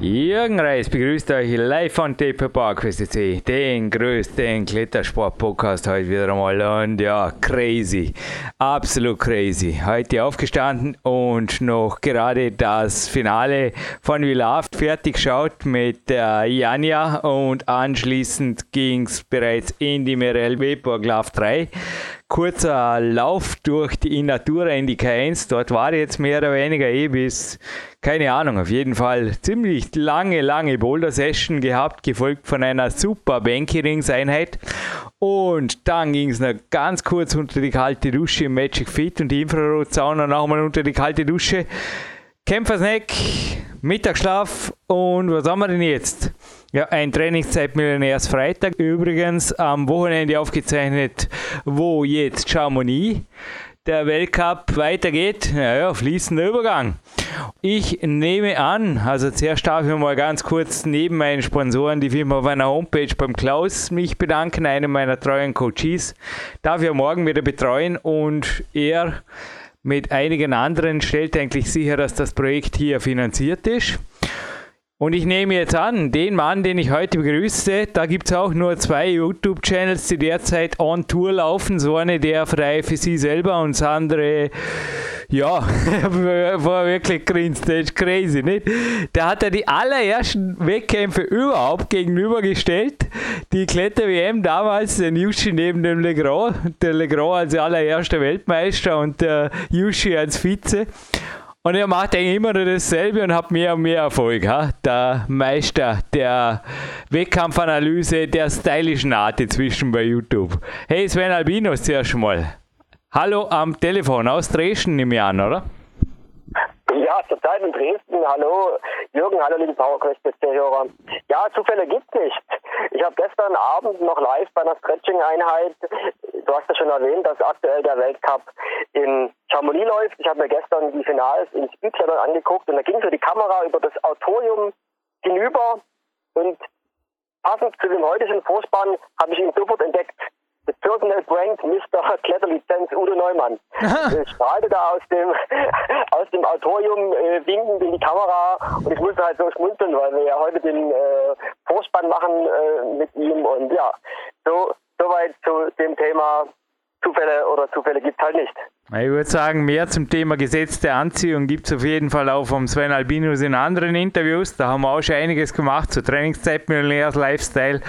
Jürgen Reis begrüßt euch live von Taper Park CC, den größten Klettersport-Podcast heute wieder einmal. Und ja, crazy, absolut crazy. Heute aufgestanden und noch gerade das Finale von We Loved fertig geschaut mit der Janja. Und anschließend ging es bereits in die Merel Weber Love 3 kurzer Lauf durch die Natura in die K1. Dort war jetzt mehr oder weniger eh bis, keine Ahnung, auf jeden Fall ziemlich lange, lange Boulder-Session gehabt, gefolgt von einer super Banky-Rings-Einheit. Und dann ging es noch ganz kurz unter die kalte Dusche im Magic Fit und die Infrarot-Sauna nochmal unter die kalte Dusche. Kämpfersnack, Mittagsschlaf und was haben wir denn jetzt? Ja, ein Trainingszeitmillionärs Freitag. Übrigens am Wochenende aufgezeichnet, wo jetzt Chamonix der Weltcup weitergeht. Naja, fließender Übergang. Ich nehme an, also zuerst darf ich mal ganz kurz neben meinen Sponsoren, die Firma auf meiner Homepage beim Klaus, mich bedanken, einem meiner treuen Coaches. Darf ich morgen wieder betreuen und er mit einigen anderen stellt eigentlich sicher, dass das Projekt hier finanziert ist. Und ich nehme jetzt an, den Mann, den ich heute begrüße, da gibt es auch nur zwei YouTube-Channels, die derzeit on Tour laufen. So eine der frei für sie selber und das andere, ja, war wirklich grinst, das ist crazy, nicht? Der hat ja die allerersten Wettkämpfe überhaupt gegenübergestellt. Die Kletter-WM damals, den Yushi neben dem Legrand, der Legrand als allererster Weltmeister und der Yushi als Vize. Und er macht eigentlich immer nur dasselbe und hat mehr und mehr Erfolg. Ha? Der Meister der Wettkampfanalyse der stylischen Art inzwischen bei YouTube. Hey Sven Albinos zuerst mal. Hallo am Telefon aus Dresden nehme ich an, oder? Ja, zurzeit in Dresden. Hallo Jürgen, hallo liebe PowerQuest-Hörer. Ja, Zufälle gibt nicht. Ich habe gestern Abend noch live bei einer Stretching-Einheit, du hast ja schon erwähnt, dass aktuell der Weltcup in Chamonix läuft. Ich habe mir gestern die Finals in Speedklettern angeguckt und da ging so die Kamera über das Autorium hinüber und passend zu dem heutigen Vorspann habe ich ihn sofort entdeckt. The Personal Brand Mr. Kletterlizenz Udo Neumann. ich strahlte da aus dem, aus dem Autorium äh, winkend in die Kamera und ich musste halt so schmunzeln, weil wir ja heute den äh, Vorspann machen äh, mit ihm und ja, so soweit zu dem Thema Zufälle oder Zufälle gibt es halt nicht. Ich würde sagen, mehr zum Thema Gesetz der Anziehung gibt es auf jeden Fall auch vom Sven Albinus in anderen Interviews. Da haben wir auch schon einiges gemacht zu Trainingszeit, Millionärs, Lifestyle.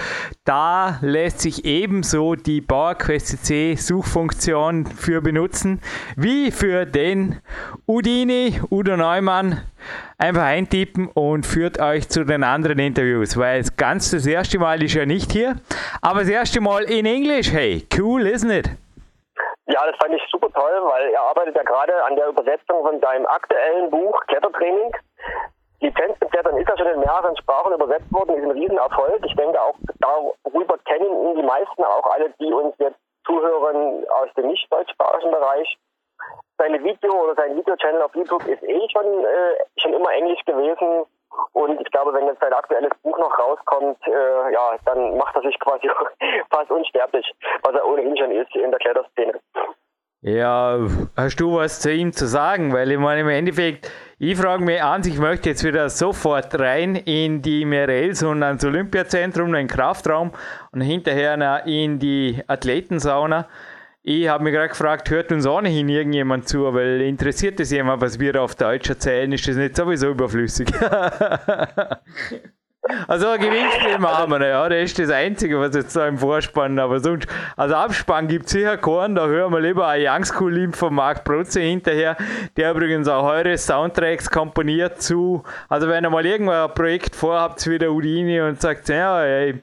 Da lässt sich ebenso die PowerQuest CC Suchfunktion für benutzen, wie für den Udini, Udo Neumann. Einfach eintippen und führt euch zu den anderen Interviews, weil ganz das erste Mal ist er nicht hier, aber das erste Mal in Englisch. Hey, cool, isn't it? Ja, das fand ich super toll, weil er arbeitet ja gerade an der Übersetzung von seinem aktuellen Buch Klettertraining. Lizenz zum Klettern ist ja schon in mehreren Sprachen übersetzt worden, ist ein Riesenerfolg. Ich denke auch darüber kennen ihn die meisten, auch alle, die uns jetzt zuhören aus dem nicht deutschsprachigen Bereich. Seine Video oder sein Videochannel auf YouTube ist eh schon, äh, schon immer Englisch gewesen. Und ich glaube, wenn jetzt sein aktuelles Buch noch rauskommt, äh, ja, dann macht er sich quasi fast unsterblich, was er ohnehin schon ist in der Kletterszene. Ja, hast du was zu ihm zu sagen? Weil ich meine, im Endeffekt, ich frage mich an, ich möchte jetzt wieder sofort rein in die Merels und ans Olympiazentrum, in den Kraftraum und hinterher in die Athletensauna. Ich habe mich gerade gefragt, hört uns ohnehin irgendjemand zu, weil interessiert es jemand, was wir auf Deutsch erzählen, ist das nicht sowieso überflüssig. Also ein Gewinnspiel machen wir, ja, das ist das Einzige, was jetzt da im Vorspann, aber sonst, also Abspann gibt es sicher keinen, da hören wir lieber ein Young School Limp von Marc Protze hinterher, der übrigens auch eure Soundtracks komponiert zu, also wenn ihr mal irgendwann ein Projekt vorhabt wie der Udini und sagt, ja, ey,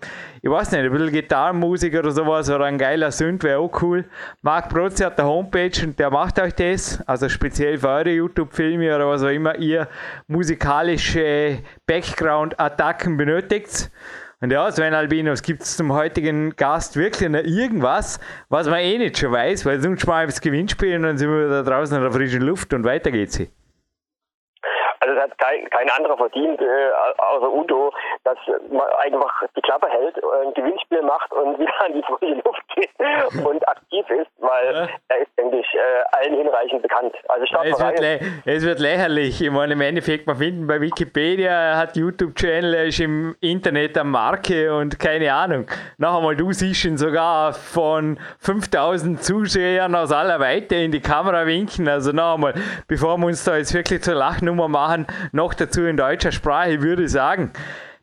ich weiß nicht, ein bisschen Gitarrenmusik oder sowas oder ein geiler Synth wäre auch cool. Marc Protze hat eine Homepage und der macht euch das, also speziell für eure YouTube-Filme oder was auch immer ihr musikalische Background-Attacken benötigt. Und ja, Sven Albinos, gibt es zum heutigen Gast wirklich noch irgendwas, was man eh nicht schon weiß, weil sonst mal das Gewinnspiel und dann sind wir da draußen in der frischen Luft und weiter geht's. Also das hat kein, kein anderer verdient, äh, außer Udo, dass man einfach die Klappe hält, ein Gewinnspiel macht und wieder an die frische Luft geht und aktiv ist, weil ja. er ist, denke ich, äh, allen hinreichend bekannt. Also es wird, es wird lächerlich. Ich meine, im Endeffekt, man findet bei Wikipedia, er hat YouTube-Channel, er ist im Internet am Marke und keine Ahnung. Noch einmal, du siehst ihn sogar von 5000 Zuschauern aus aller Weite in die Kamera winken. Also noch einmal, bevor wir uns da jetzt wirklich zur Lachnummer machen, noch dazu in deutscher Sprache, würde ich sagen,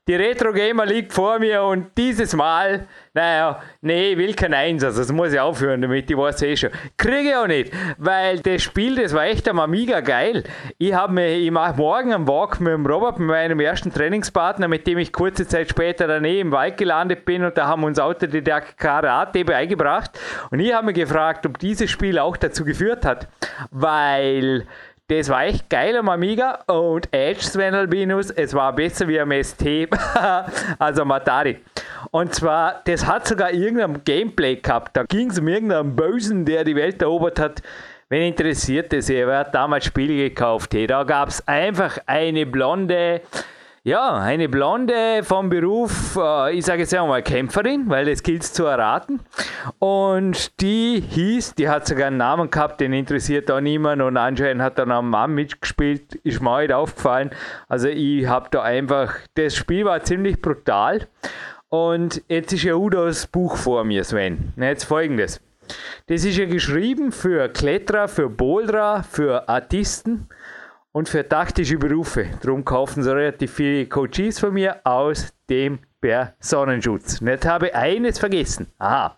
die Retro Gamer liegt vor mir und dieses Mal, naja, nee, ich will kein Eins, also das muss ich aufhören damit, ich weiß eh schon. Kriege ich auch nicht, weil das Spiel, das war echt einmal mega geil. Ich habe mir, ich mache morgen am Walk mit dem Robert, mit meinem ersten Trainingspartner, mit dem ich kurze Zeit später dann eh im Wald gelandet bin und da haben uns Autodidakt Karate beigebracht und ich habe mich gefragt, ob dieses Spiel auch dazu geführt hat, weil das war echt geil am Amiga und Edge Sven Albinus, es war besser wie am ST, also am Atari. Und zwar, das hat sogar irgendein Gameplay gehabt. Da ging es um irgendeinen Bösen, der die Welt erobert hat. Wen interessiert das? Wer hat damals Spiele gekauft? Hey, da gab es einfach eine blonde ja, eine Blonde vom Beruf, äh, ich sage jetzt einmal Kämpferin, weil das gilt zu erraten. Und die hieß, die hat sogar einen Namen gehabt, den interessiert auch niemand und anscheinend hat dann ein Mann mitgespielt, ist mir heute aufgefallen. Also ich habe da einfach, das Spiel war ziemlich brutal. Und jetzt ist ja Udos Buch vor mir, Sven. Jetzt folgendes. Das ist ja geschrieben für Kletterer, für Boulderer, für Artisten und für taktische Berufe. Darum kaufen sie relativ viele Coaches von mir aus dem Personenschutz. Und habe eines vergessen. Aha.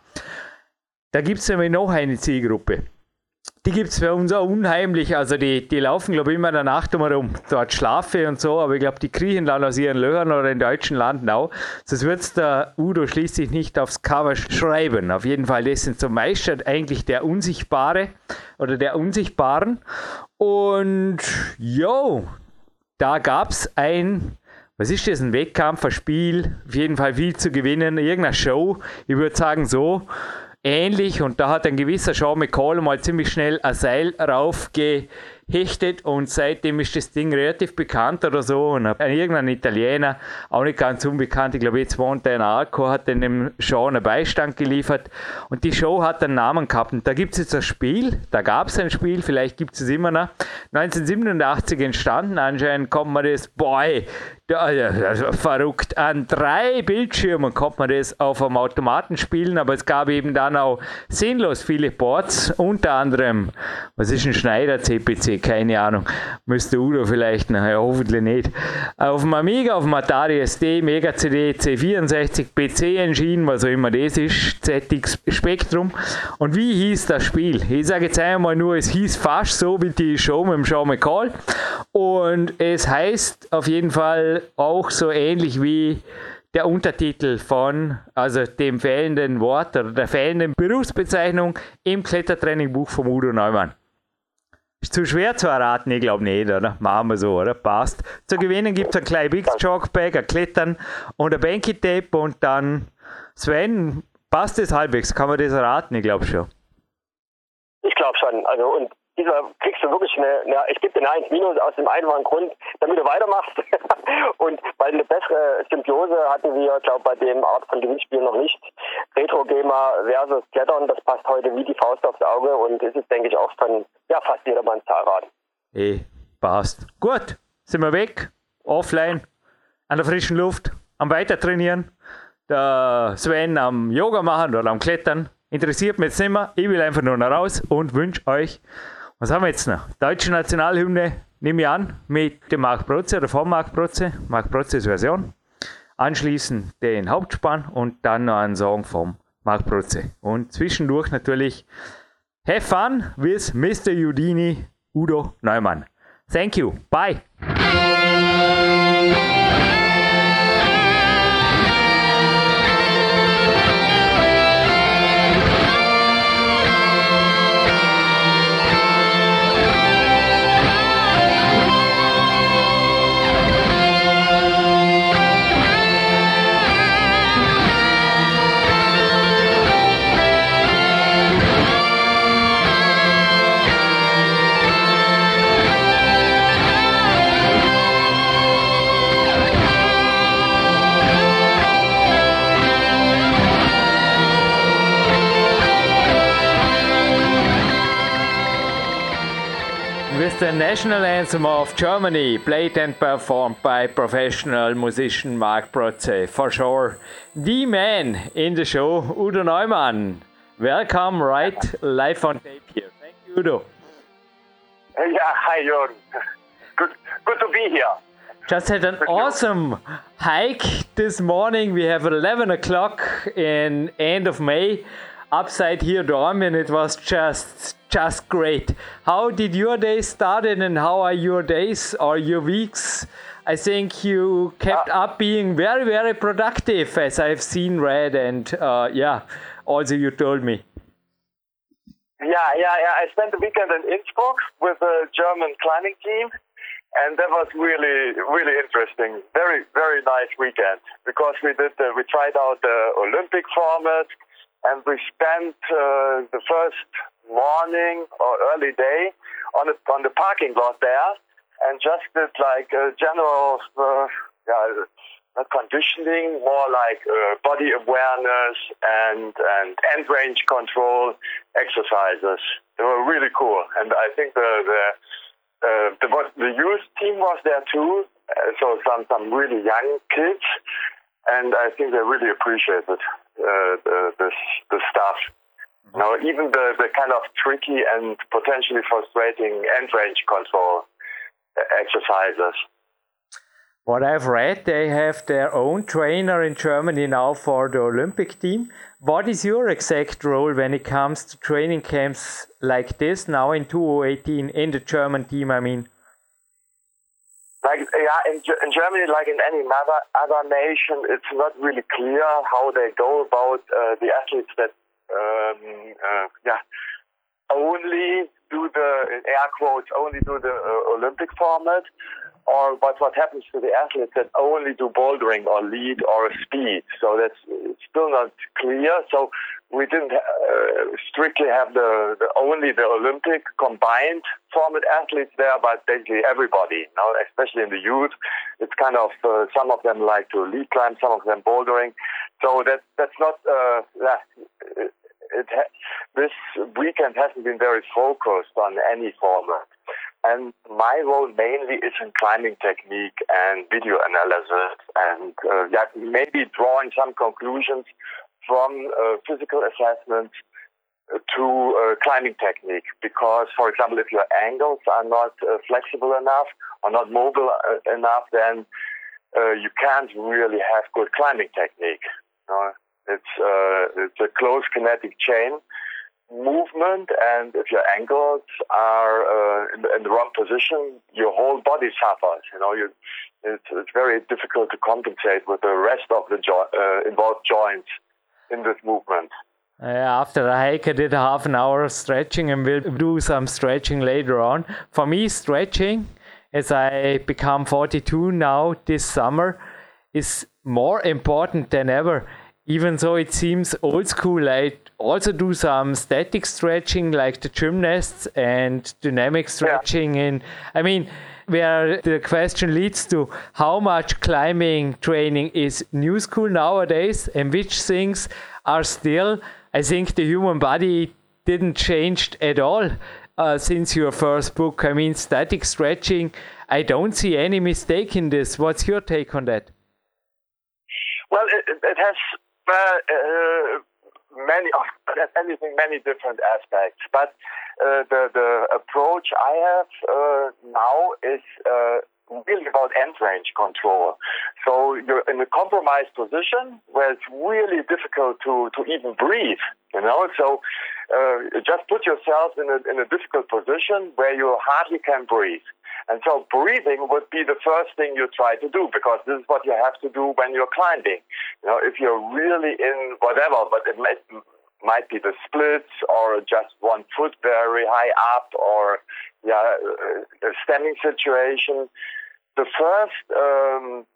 Da gibt es nämlich noch eine Zielgruppe. Die gibt es bei uns auch unheimlich. Also die, die laufen, glaube ich, immer in der Nacht rum. Dort schlafe und so, aber ich glaube, die kriechen dann aus ihren Löchern oder in deutschen Landen auch. Sonst wird es der Udo schließlich nicht aufs Cover schreiben. Auf jeden Fall, das sind zum Meister eigentlich der Unsichtbare oder der Unsichtbaren. Und jo, da gab es ein, was ist das, ein Wettkampf, ein Spiel, auf jeden Fall viel zu gewinnen, irgendeine Show, ich würde sagen so, ähnlich. Und da hat ein gewisser Sean McCall mal ziemlich schnell ein Seil raufge hechtet und seitdem ist das Ding relativ bekannt oder so. Und irgendein Italiener, auch nicht ganz unbekannt, ich glaube jetzt wohnt er in Arco, hat dem Show einen Beistand geliefert und die Show hat einen Namen gehabt. Und da gibt es jetzt ein Spiel, da gab es ein Spiel, vielleicht gibt es immer noch. 1987 entstanden, anscheinend kommt man das, boy, also verrückt. An drei Bildschirmen konnte man das auf einem Automaten spielen, aber es gab eben dann auch sinnlos viele Boards, unter anderem, was ist ein Schneider CPC? Keine Ahnung. Müsste Udo vielleicht, naja, hoffentlich nicht. Auf dem Amiga, auf dem Atari SD, Mega CD, C64, PC Engine, was auch immer das ist, ZX Spectrum. Und wie hieß das Spiel? Ich sage jetzt einmal nur, es hieß fast so wie die Show mit dem Sean McCall. Und es heißt auf jeden Fall auch so ähnlich wie der Untertitel von, also dem fehlenden Wort oder der fehlenden Berufsbezeichnung im Klettertrainingbuch von Udo Neumann. Ist zu schwer zu erraten, ich glaube nicht, oder? Machen wir so, oder? Passt. Zu gewinnen gibt es ein kleines Big Jogbag, ein Klettern und ein Banky Tape und dann Sven, passt das halbwegs? Kann man das erraten? Ich glaube schon. Ich glaube schon. Also und dieser kriegst du wirklich eine, eine ich gebe dir eine 1 Minus aus dem einfachen Grund, damit du weitermachst. und weil eine bessere Symbiose hatten wir, glaube bei dem Art von Gewinnspiel noch nicht. Retro Gamer versus Klettern, das passt heute wie die Faust aufs Auge und es ist, denke ich, auch von ja, fast jedermanns Zahlrad. Eh, passt. Gut, sind wir weg, offline, an der frischen Luft, am Weitertrainieren. Der Sven am Yoga machen oder am Klettern. Interessiert mich jetzt nicht mehr. Ich will einfach nur noch raus und wünsche euch was haben wir jetzt noch? Deutsche Nationalhymne, nehme ich an, mit dem Marc Protze oder vom Marc Protze, Marc Protzes Version. Anschließend den Hauptspann und dann noch einen Song vom Marc Protze. Und zwischendurch natürlich Have fun with Mr. Udini, Udo Neumann. Thank you. Bye. The national anthem of Germany, played and performed by professional musician Mark Protze. For sure, the man in the show, Udo Neumann. Welcome, right, live on tape here. Thank you, Udo. Yeah, hi, Jörn. Good, good to be here. Just had an awesome hike this morning. We have 11 o'clock in end of May upside here Dorm and it was just just great. How did your day started and how are your days or your weeks? I think you kept uh, up being very very productive as I've seen read and uh, yeah also you told me. Yeah, yeah, yeah. I spent the weekend in Innsbruck with a German climbing team and that was really really interesting very very nice weekend because we did uh, we tried out the olympic format and we spent uh, the first morning or early day on the on the parking lot there and just did like a general uh, yeah not conditioning more like uh, body awareness and and end range control exercises. They were really cool. And i think the the uh, the, the youth team was there too, uh, so some some really young kids, and I think they really appreciated uh, the, the the stuff. You know, even the, the kind of tricky and potentially frustrating end range control uh, exercises. What I've read, they have their own trainer in Germany now for the Olympic team. What is your exact role when it comes to training camps like this now in 2018 in the German team? I mean, like yeah, in, in Germany, like in any other other nation, it's not really clear how they go about uh, the athletes that um, uh, yeah only do the air quotes only do the uh, Olympic format or but what happens to the athletes that only do bouldering or lead or speed. So that's still not clear. So we didn't uh, strictly have the, the, only the Olympic combined format athletes there, but basically everybody. You know, especially in the youth, it's kind of uh, some of them like to lead climb, some of them bouldering. So that that's not uh, it, this weekend hasn't been very focused on any format. And my role mainly is in climbing technique and video analysis and uh, yeah, maybe drawing some conclusions from uh, physical assessments to uh, climbing technique. Because, for example, if your angles are not uh, flexible enough or not mobile uh, enough, then uh, you can't really have good climbing technique. it's, it's a close kinetic chain movement, and if your ankles are uh, in, the, in, the, wrong position, your whole body suffers. You know, you, it's, it's very difficult to compensate with the rest of the jo- uh, involved joints in this movement. Uh, after the hike, I did half an hour of stretching and we'll do some stretching later on. For me, stretching, as I become 42 now this summer, is more important than ever even though it seems old school, I also do some static stretching like the gymnasts and dynamic stretching. Yeah. And I mean, where the question leads to how much climbing training is new school nowadays and which things are still, I think the human body didn't change at all uh, since your first book. I mean, static stretching, I don't see any mistake in this. What's your take on that? Well, it, it has uh, many anything, many different aspects. But uh, the the approach I have uh, now is uh, really about end range control. So you're in a compromised position where it's really difficult to to even breathe. You know, so uh, just put yourself in a in a difficult position where you hardly can breathe. And so breathing would be the first thing you try to do because this is what you have to do when you're climbing. You know, if you're really in whatever, but it might, might be the splits or just one foot very high up or yeah, a standing situation. The first um,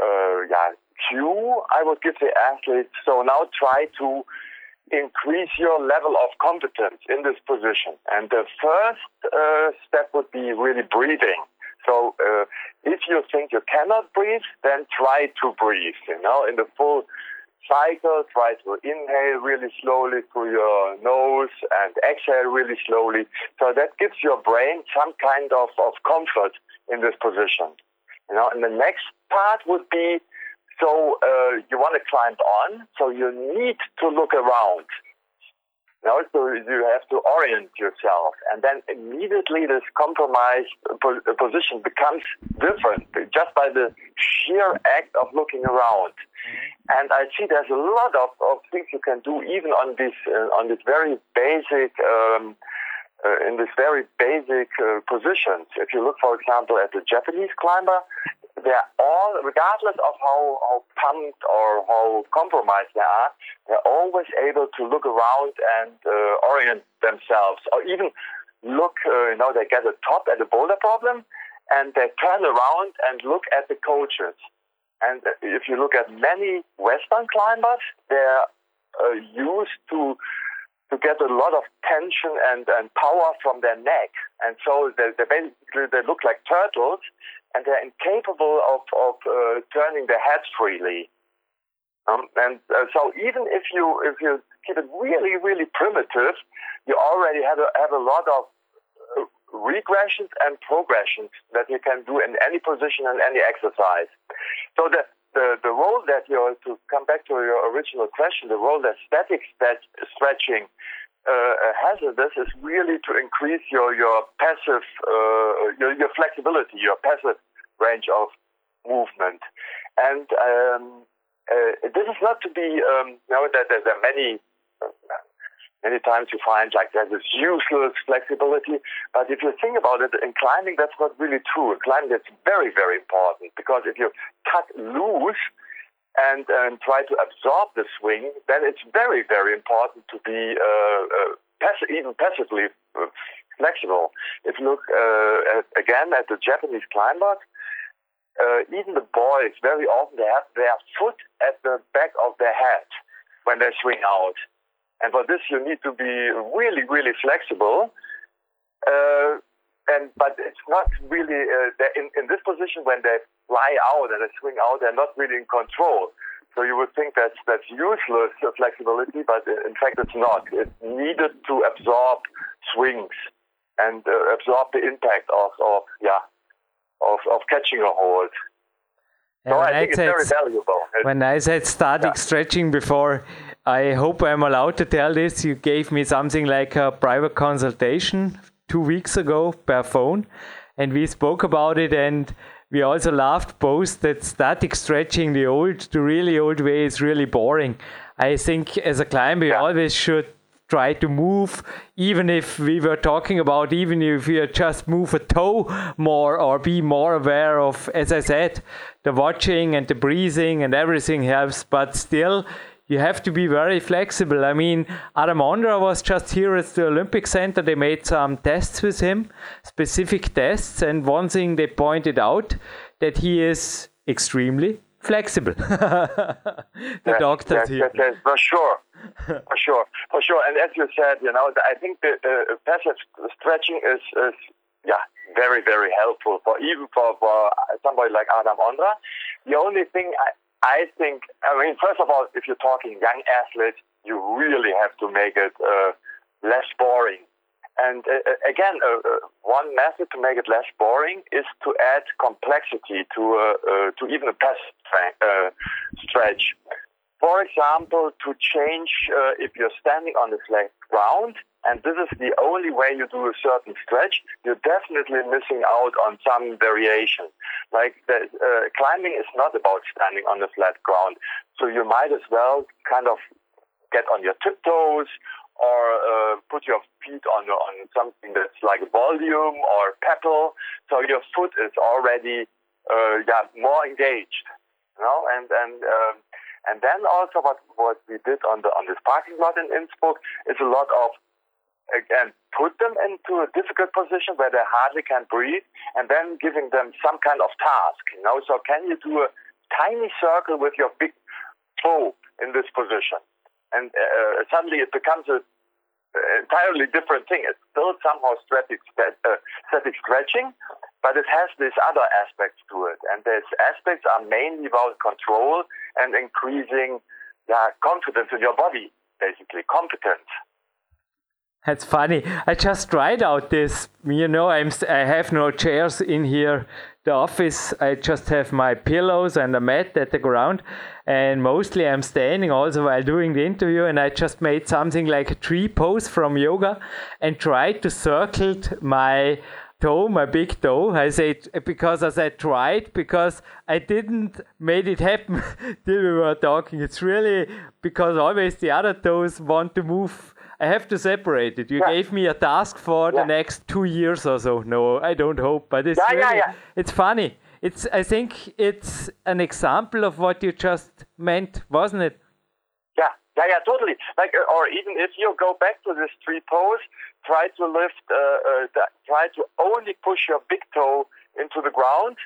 uh, yeah cue I would give the athlete. So now try to increase your level of competence in this position. And the first uh, step would be really breathing. So uh, if you think you cannot breathe, then try to breathe, you know, in the full cycle, try to inhale really slowly through your nose and exhale really slowly. So that gives your brain some kind of, of comfort in this position. You know, and the next part would be so uh, you want to climb on, so you need to look around. You know, so you have to orient yourself, and then immediately this compromised position becomes different just by the sheer act of looking around. Mm-hmm. And I see there's a lot of, of things you can do even on this uh, on this very basic. Um, uh, in this very basic uh, positions. If you look, for example, at the Japanese climber, they're all, regardless of how, how pumped or how compromised they are, they're always able to look around and uh, orient themselves, or even look, uh, you know, they get a top at a boulder problem, and they turn around and look at the coaches. And if you look at many Western climbers, they're uh, used to to get a lot of tension and, and power from their neck. And so they, they basically they look like turtles and they're incapable of, of uh, turning their heads freely. Um, and uh, so even if you if you keep it really really primitive, you already have a, have a lot of uh, regressions and progressions that you can do in any position and any exercise. So the the, the role that you're to come back to your original question, the role that static stretching uh, hazardous is really to increase your your passive uh, your, your flexibility, your passive range of movement, and um, uh, this is not to be um, you know that there, there are many. Many times you find like there's this useless flexibility, but if you think about it, in climbing that's not really true. In climbing that's very, very important because if you cut loose, and, and try to absorb the swing, then it's very, very important to be uh, uh, pass- even passively uh, flexible. If you look uh, at, again at the Japanese climbers, uh, even the boys very often they have their foot at the back of their head when they swing out, and for this you need to be really, really flexible. Uh, and but it's not really in, in this position when they fly out and they swing out, they're not really in control. So you would think that's that's useless flexibility, but in fact it's not. It's needed to absorb swings and uh, absorb the impact of, of yeah of, of catching a hold. So I, I think it's very valuable. When I said static yeah. stretching before, I hope I'm allowed to tell this. You gave me something like a private consultation two weeks ago per phone, and we spoke about it and we also laughed both that static stretching the old, the really old way is really boring. I think as a climber, you always should try to move, even if we were talking about, even if you just move a toe more or be more aware of, as I said, the watching and the breathing and everything helps, but still you have to be very flexible. I mean, Adam Ondra was just here at the Olympic Center. They made some tests with him, specific tests, and one thing they pointed out that he is extremely flexible. the yes, doctors yes, here. Yes, yes, for sure, for sure, for sure. And as you said, you know, I think the uh, passive stretching is, is yeah, very, very helpful for even for, for somebody like Adam Ondra. The only thing I, I think, I mean, first of all, if you're talking young athletes, you really have to make it uh, less boring. And uh, uh again, uh, uh, one method to make it less boring is to add complexity to uh, to even a pass stretch. For example, to change if you're standing on the flat ground, and this is the only way you do a certain stretch, you're definitely missing out on some variation. Like the, uh, climbing is not about standing on the flat ground, so you might as well kind of get on your tiptoes or uh, put your feet on on something that's like volume or pedal, so your foot is already uh, yeah more engaged, you know, and and. Um, and then also what, what we did on the on this parking lot in Innsbruck is a lot of again, put them into a difficult position where they hardly can breathe, and then giving them some kind of task. You know, so can you do a tiny circle with your big toe in this position? And uh, suddenly it becomes a entirely different thing. It's still somehow static, uh, static stretching, but it has these other aspects to it. And these aspects are mainly about control and increasing yeah, confidence in your body, basically, competence. That's funny. I just tried out this. You know, I'm I have no chairs in here. The office. I just have my pillows and a mat at the ground, and mostly I'm standing also while doing the interview. And I just made something like a tree pose from yoga, and tried to circle my toe, my big toe. I said because as I tried because I didn't made it happen till we were talking. It's really because always the other toes want to move I have to separate it. You yeah. gave me a task for yeah. the next two years or so. No, I don't hope, but it's yeah, really, yeah, it's funny. It's I think it's an example of what you just meant, wasn't it? Yeah, yeah, yeah, totally. Like, or even if you go back to this three pose, try to lift, uh, uh, try to only push your big toe into the ground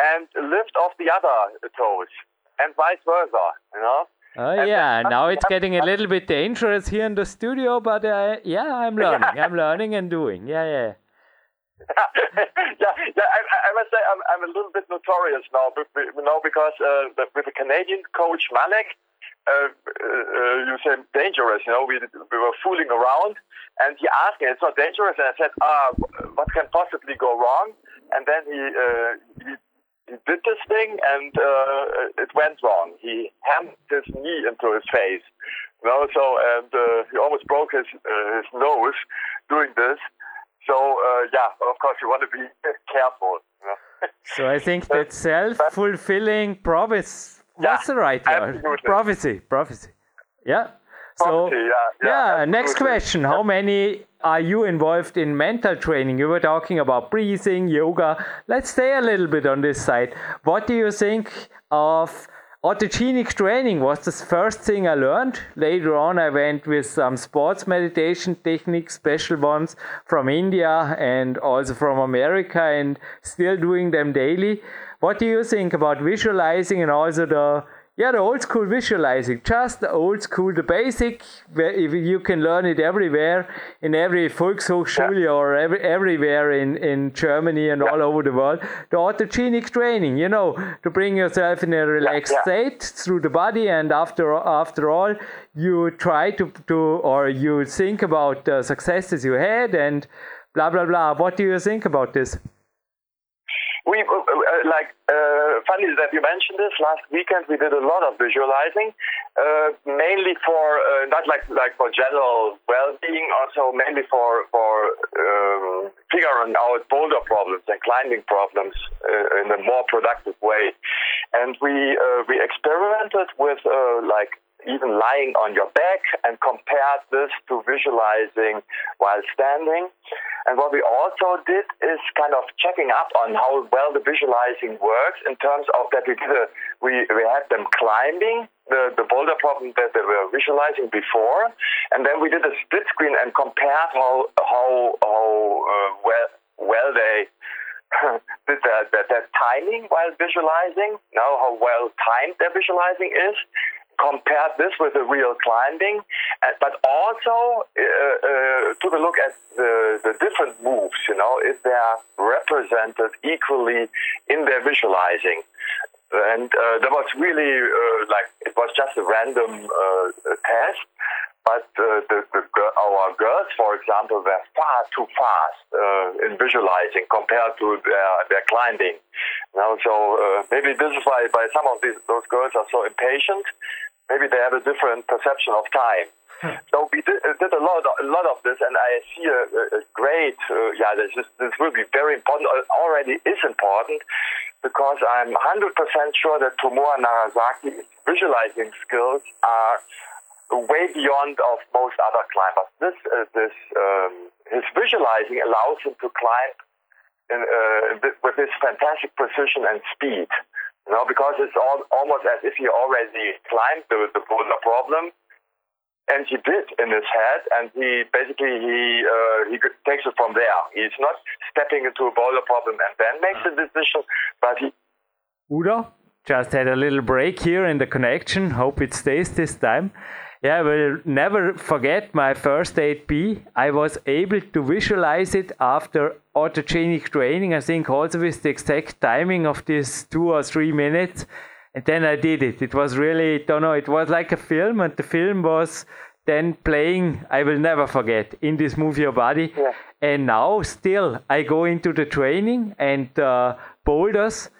and lift off the other toes, and vice versa. You know. Oh yeah, now it's getting a little bit dangerous here in the studio, but uh, yeah, I'm learning. I'm learning and doing. Yeah, yeah. yeah, yeah. I, I, must say I'm, I'm a little bit notorious now, you know, because uh, with the Canadian coach Malek, uh, uh, you said dangerous. You know, we we were fooling around, and he asked me, "It's not dangerous," and I said, "Ah, what can possibly go wrong?" And then he uh, he he did this thing and uh, it went wrong. He hammered his knee into his face. You know, so and uh, he almost broke his uh, his nose doing this. So uh, yeah, of course you want to be careful. You know? so I think that self-fulfilling promise was the right word. Prophecy, prophecy. Yeah. So yeah, yeah, yeah next question: How many are you involved in mental training? You were talking about breathing, yoga. Let's stay a little bit on this side. What do you think of autogenic training? Was the first thing I learned. Later on, I went with some sports meditation techniques, special ones from India and also from America, and still doing them daily. What do you think about visualizing and also the yeah, the old school visualizing, just the old school, the basic, where you can learn it everywhere, in every Volkshochschule yeah. or every, everywhere in, in Germany and yeah. all over the world. The autogenic training, you know, to bring yourself in a relaxed yeah. state through the body, and after after all, you try to, to or you think about the successes you had and blah blah blah. What do you think about this? We uh, uh, like uh, funny that you mentioned this. Last weekend we did a lot of visualizing, uh, mainly for uh, not like like for general well-being, also mainly for for um, figuring out boulder problems and climbing problems uh, in a more productive way. And we we experimented with like even lying on your back and compared this to visualizing while standing. And what we also did is kind of checking up on how well the visualizing works in terms of that we a, we, we had them climbing the, the boulder problem that they were visualizing before, and then we did a split screen and compared how how how uh, well well they did that timing while visualizing, now how well timed their visualizing is, compared this with the real climbing, uh, but also uh, uh, took a look at the, the different moves, you know, if they are represented equally in their visualizing. And uh, that was really uh, like, it was just a random uh, test, but the, the, our girls, for example, were far too fast in visualizing compared to their, their climbing. Now, so maybe this is why, why some of these, those girls are so impatient maybe they have a different perception of time. Hmm. So we did, uh, did, a lot, of, a lot of this, and I see a, a great, uh, yeah, this, is, this will be very important. Already is important because I'm 100% sure that Tomoa Narasaki's visualizing skills are way beyond of most other climbers. This, uh, this, um, his visualizing allows him to climb in, uh, with this fantastic precision and speed. You know, because it's all, almost as if he already climbed the, the, the problem, and he did in his head, and he basically he uh, he takes it from there. He's not stepping into a boulder problem and then makes a decision, but he. Udo, just had a little break here in the connection. Hope it stays this time. Yeah, I will never forget my first 8B. I was able to visualize it after autogenic training. I think also with the exact timing of this two or three minutes. And then I did it. It was really, don't know, it was like a film, and the film was then playing, I will never forget, in this move your body. Yeah. And now still, I go into the training and uh, boulders,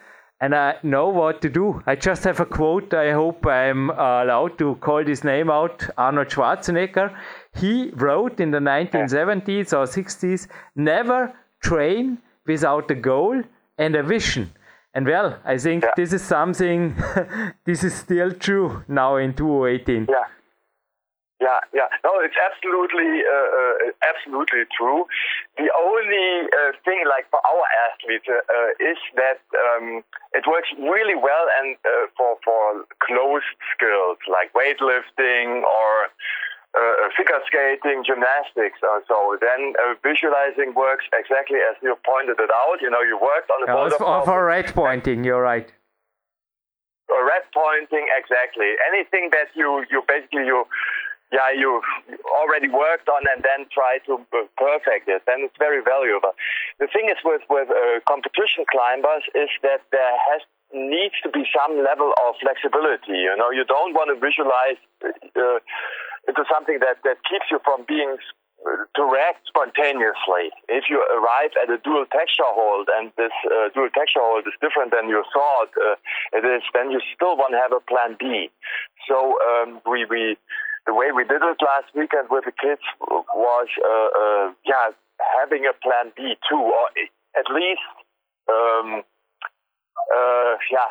and I know what to do. I just have a quote. I hope I'm uh, allowed to call this name out. Arnold Schwarzenegger. He wrote in the 1970s or 60s, "Never train without a goal and a vision." And well, I think Yeah. this is something. this is still true now in 2018. Yeah. Yeah, yeah. No, it's absolutely, uh, uh, absolutely true. The only uh, thing, like for our athletes, uh, uh, is that um, it works really well and uh, for for closed skills like weightlifting or uh, figure skating, gymnastics, or so. Then uh, visualizing works exactly as you pointed it out. You know, you worked on the boulder for, problem. for red pointing, you're right. Red pointing exactly anything that you you basically you yeah you already worked on and then try to perfect it then it's very valuable the thing is with with uh, competition climbers is that there has needs to be some level of flexibility you know you don't want to visualize uh, into something that that keeps you from being to react spontaneously. If you arrive at a dual texture hold and this uh, dual texture hold is different than you thought uh, it is, then you still want to have a plan B. So um, we, we, the way we did it last weekend with the kids was, uh, uh, yeah, having a plan B too, or at least, um, uh, yeah,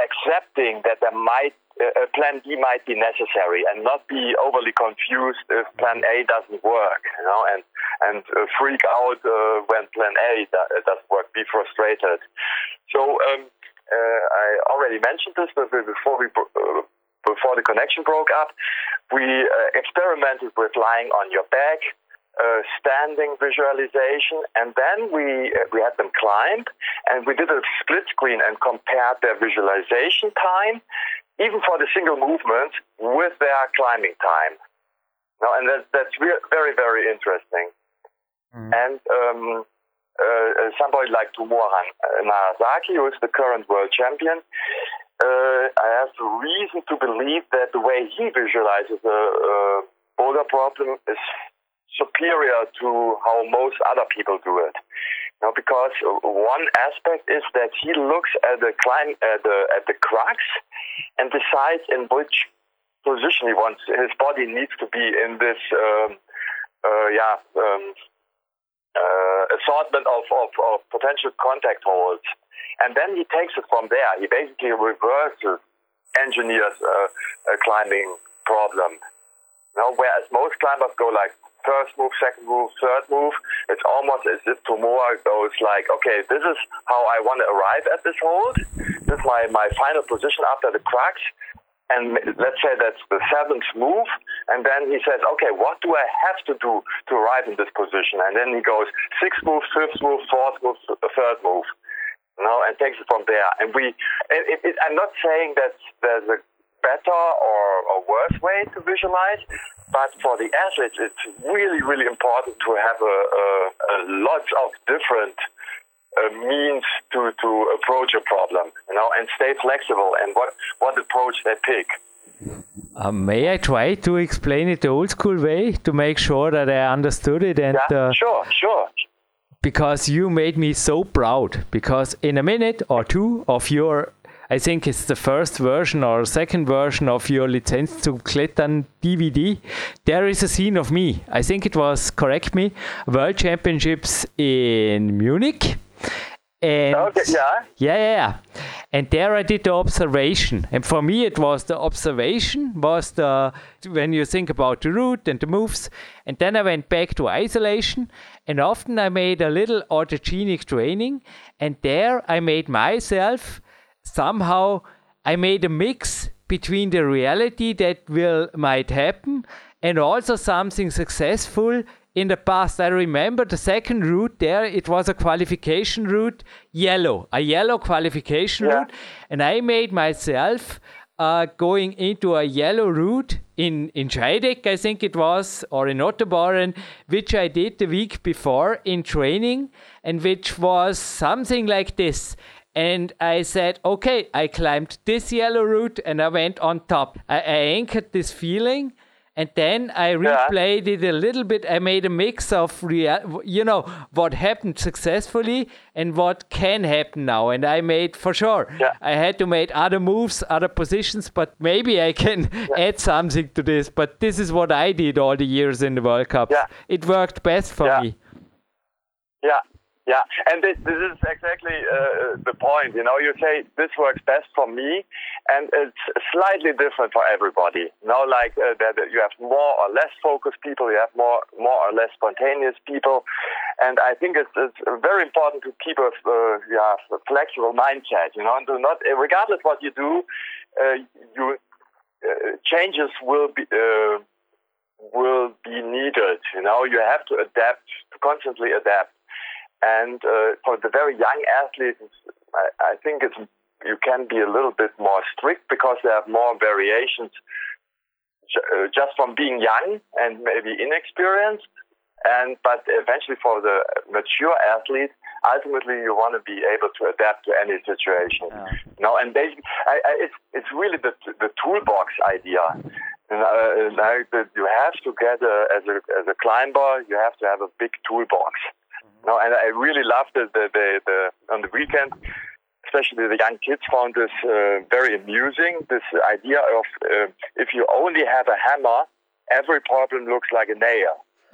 accepting that there might uh, plan B might be necessary and not be overly confused if plan A doesn't work, you know, and and uh, freak out uh, when plan A do- doesn't work, be frustrated. So um, uh, I already mentioned this, but before we uh, before the connection broke up, we uh, experimented with lying on your back, uh, standing visualization, and then we uh, we had them climb, and we did a split screen and compared their visualization time, even for the single movement, with their climbing time. Now, and that, that's very very interesting. And um, uh, somebody like Tomoran uh, Narasaki, who is the current world champion, uh, I have reason to believe that the way he visualizes a, a boulder problem is superior to how most other people do it. Now, because one aspect is that he looks at the climb at the at the crux and decides in which position he wants his body needs to be in this um, uh, yeah um, uh, assortment of, of, of potential contact holes. And then he takes it from there. He basically reverses engineers uh, a climbing problem. Now, whereas most climbers go like first move, second move, third move, it's almost as if Tomoa goes like, okay, this is how I want to arrive at this hold. This is my, my final position after the crux. And let's say that's the seventh move. And then he says, okay, what do I have to do to arrive in this position? And then he goes sixth move, fifth move, fourth move, third move. Know, and takes it from there. And we, it, it, I'm not saying that there's a better or, a worse way to visualize, but for the athletes, it's really, really important to have a, a, a lots of different uh, means to, to approach a problem, you know, and stay flexible and what, what approach they pick. Uh, may I try to explain it the old school way to make sure that I understood it and Yeah, uh, sure, sure. because you made me so proud because in a minute or two of your I think it's the first version or second version of your Lizenz zu Klettern DVD. There is a scene of me. I think it was, correct me, World Championships in Munich. And Okay, yeah. yeah, yeah. And there I did the observation. And for me, it was the observation was the when you think about the route and the moves. And then I went back to isolation. And often I made a little autogenic training. And there I made myself somehow. I made a mix between the reality that will might happen and also something successful in the past. I remember the second route there, it was a qualification route, yellow, a yellow qualification Yeah. route. And I made myself uh, going into a yellow route in, in Scheidegg, I think it was, or in Ottoboren, which I did the week before in training, and which was something like this. and I said, okay, I climbed this yellow route and I went on top. I, I anchored this feeling and then I replayed yeah. it a little bit. I made a mix of real, you know, what happened successfully and what can happen now. And I made for sure. Yeah. I had to make other moves, other positions, but maybe I can yeah. add something to this. But this is what I did all the years in the World Cup. It worked best for me. Yeah, yeah, and this, this is exactly uh, the point. You know, you say this works best for me, and it's slightly different for everybody. You know, like uh, that you have more or less focused people, you have more more or less spontaneous people, and I think it's, it's very important to keep a uh, yeah flexible mindset. You know, and do not regardless what you do, uh, you uh, changes will be uh, will be needed. You know, you have to adapt, to constantly adapt. And uh, for the very young athletes, I, I think it's you can be a little bit more strict because they have more variations uh, just from being young and maybe inexperienced. And but eventually, for the mature athlete, ultimately you want to be able to adapt to any situation. Yeah. You know, and basically, I, I, it's it's really the the toolbox idea. And, uh, you have to get a, as a as a climber, you have to have a big toolbox. No, and I really loved the, the, the, the on the weekend, especially the young kids found this uh, very amusing. This idea of uh, if you only have a hammer, every problem looks like a nail.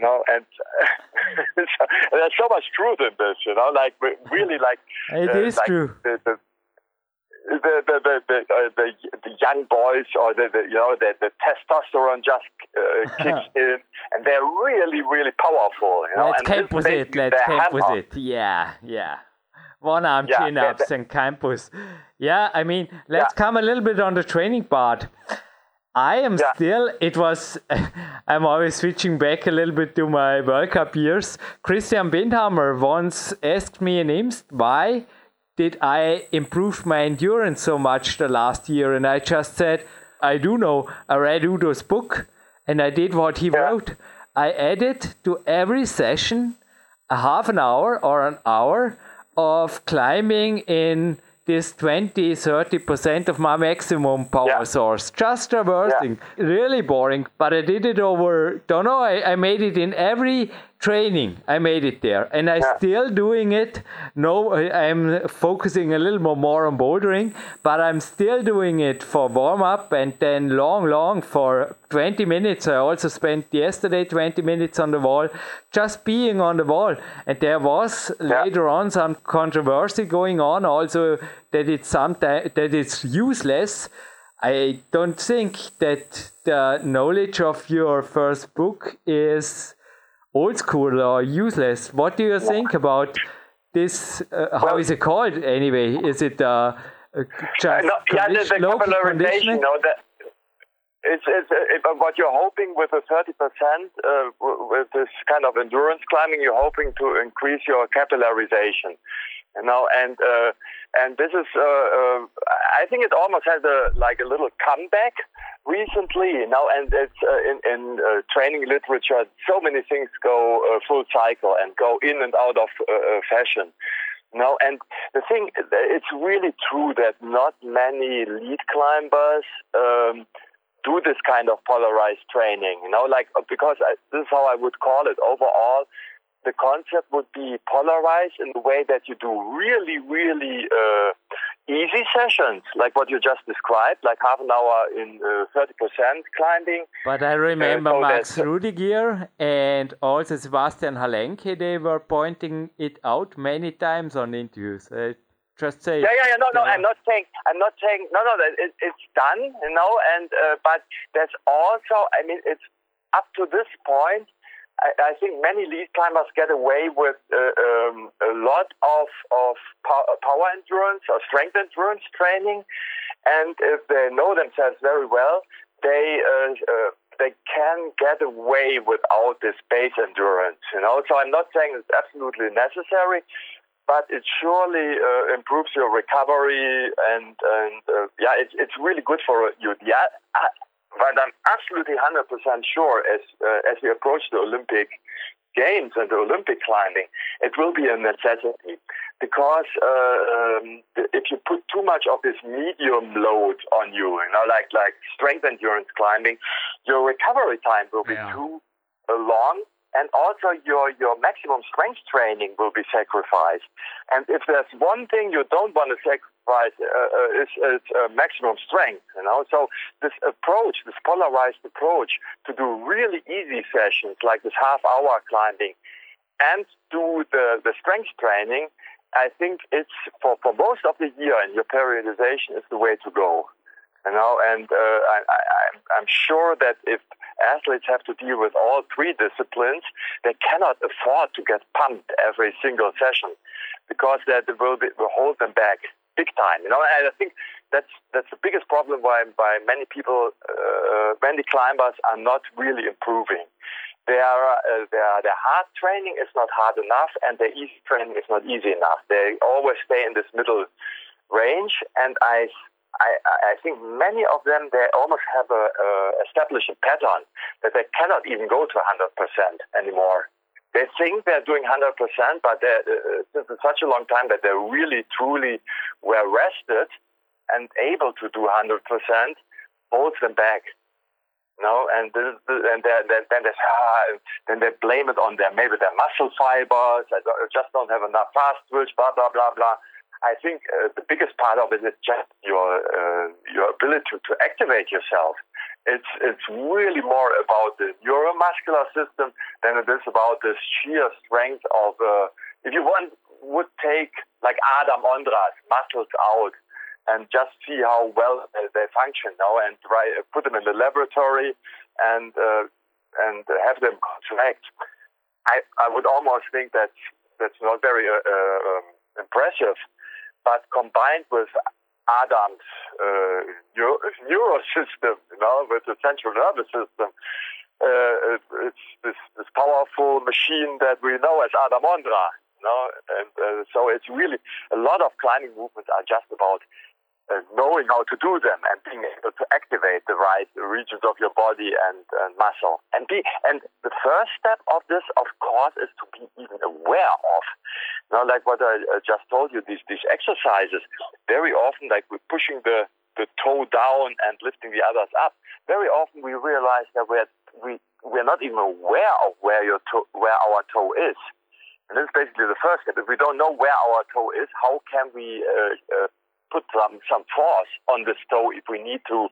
no, and so, there's so much truth in this, you know, like really, like it uh, is like true. The, the, the the the the, uh, the, the young boys or the, the you know the, the testosterone just uh, kicks in and they're really really powerful you know let's camp with it let's camp with it yeah yeah one arm yeah, chin ups and campus yeah i mean let's yeah. come a little bit on the training part I am yeah. still, it was, I'm always switching back a little bit to my World Cup years. Christian Bindhammer once asked me in Imst why did I improve my endurance so much the last year? And I just said, I do know. I read Udo's book and I did what he yeah. wrote. I added to every session a half an hour or an hour of climbing in this 20 30% of my maximum power yeah. source just traversing yeah. really boring but i did it over don't know I, I made it in every training. I made it there. And i yeah. still doing it. No i'm focusing a little more, more on bouldering but i'm still doing it for warm up and then long long for 20 minutes. I also spent yesterday 20 minutes on the wall just being on the wall. And there was yeah. later on some controversy going on also that it's sometimes that it's useless. I don't think that the knowledge of your first book is old school or useless. What do you think about this? Uh, how well, is it called anyway? Is it uh, just no, yeah, the, the no, that, it's, it's uh, what you're hoping with a 30% uh, with this kind of endurance climbing, you're hoping to increase your capillarization. You know, and uh, and this is, uh, uh, I think it almost has a like a little comeback recently, know, and it's uh, in, in uh, training literature, so many things go uh, full cycle and go in and out of uh, fashion. Know, and the thing, it's really true that not many lead climbers um, do this kind of polarized training. You know, like because I, this is how I would call it. Overall, the concept would be polarized in the way that you do really, really uh, easy sessions, like what you just described, like half an hour in uh, 30% climbing. But I remember uh, so Max Rudiger and also Sebastian Halenke, they were pointing it out many times on interviews. Uh, just say. Yeah, yeah, yeah. No, no. I'm not saying. I'm not saying. No, no. It, it's done, you know. And uh, but there's also. I mean, it's up to this point I, I think many lead climbers get away with uh, um, a lot of, of power endurance or strength endurance training. And if they know themselves very well, they uh, uh, they can get away without this base endurance. You know, so I'm not saying it's absolutely necessary, but it surely uh, improves your recovery and and uh, yeah, it's it's really good for you. Yeah, but I'm absolutely 100% sure as uh, as we approach the Olympic games and the Olympic climbing, it will be a necessity because uh, um, if you put too much of this medium load on you, you know, like like strength endurance climbing, your recovery time will be yeah. too uh, long and also your, your maximum strength training will be sacrificed. And if there's one thing you don't want to sacrifice, uh, uh, is, is uh, maximum strength. You know, so this approach, this polarized approach, to do really easy sessions like this half-hour climbing, and do the the strength training, I think it's for for most of the year and your periodization is the way to go. You know, and uh, I, I, I'm sure that if athletes have to deal with all three disciplines, they cannot afford to get pumped every single session because that will, be, will hold them back big time. You know, and I think that's that's the biggest problem why why many people, uh, many climbers are not really improving. Their uh, their their hard training is not hard enough, and their easy training is not easy enough. They always stay in this middle range, and I I, I think many of them they almost have a, a established pattern that they cannot even go to 100% anymore. They think they're doing 100%, but they're, uh, such a long time that they really truly were rested and able to do 100% holds them back. No, and this, and then then they ah, then they blame it on their maybe their muscle fibers. I just don't have enough fast twitch. Blah blah blah blah. I think uh, the biggest part of it is just your uh, your ability to activate yourself. It's it's really more about the neuromuscular system than it is about the sheer strength of. Uh, if you want, would take like Adam Ondras muscles out and just see how well they function now, and try put them in the laboratory and uh, and have them contract. I I would almost think that that's not very uh, uh um, impressive but combined with Adam's uh, neuro, system, you know, with the central nervous system, uh, it's this, this powerful machine that we know as Adam Ondra. You know? And uh, so it's really a lot of climbing movements are just about uh, knowing how to do them and being able to activate the right regions of your body and, muscle. And be and the first step of this, of course, is to be even aware of. Now, like what I just told you, these these exercises, very often, like we're pushing the the toe down and lifting the others up. Very often, we realize that we're we we're not even aware of where your toe, where our toe is. And this is basically the first step. If we don't know where our toe is, how can we uh, uh, put some, some force on the toe if we need to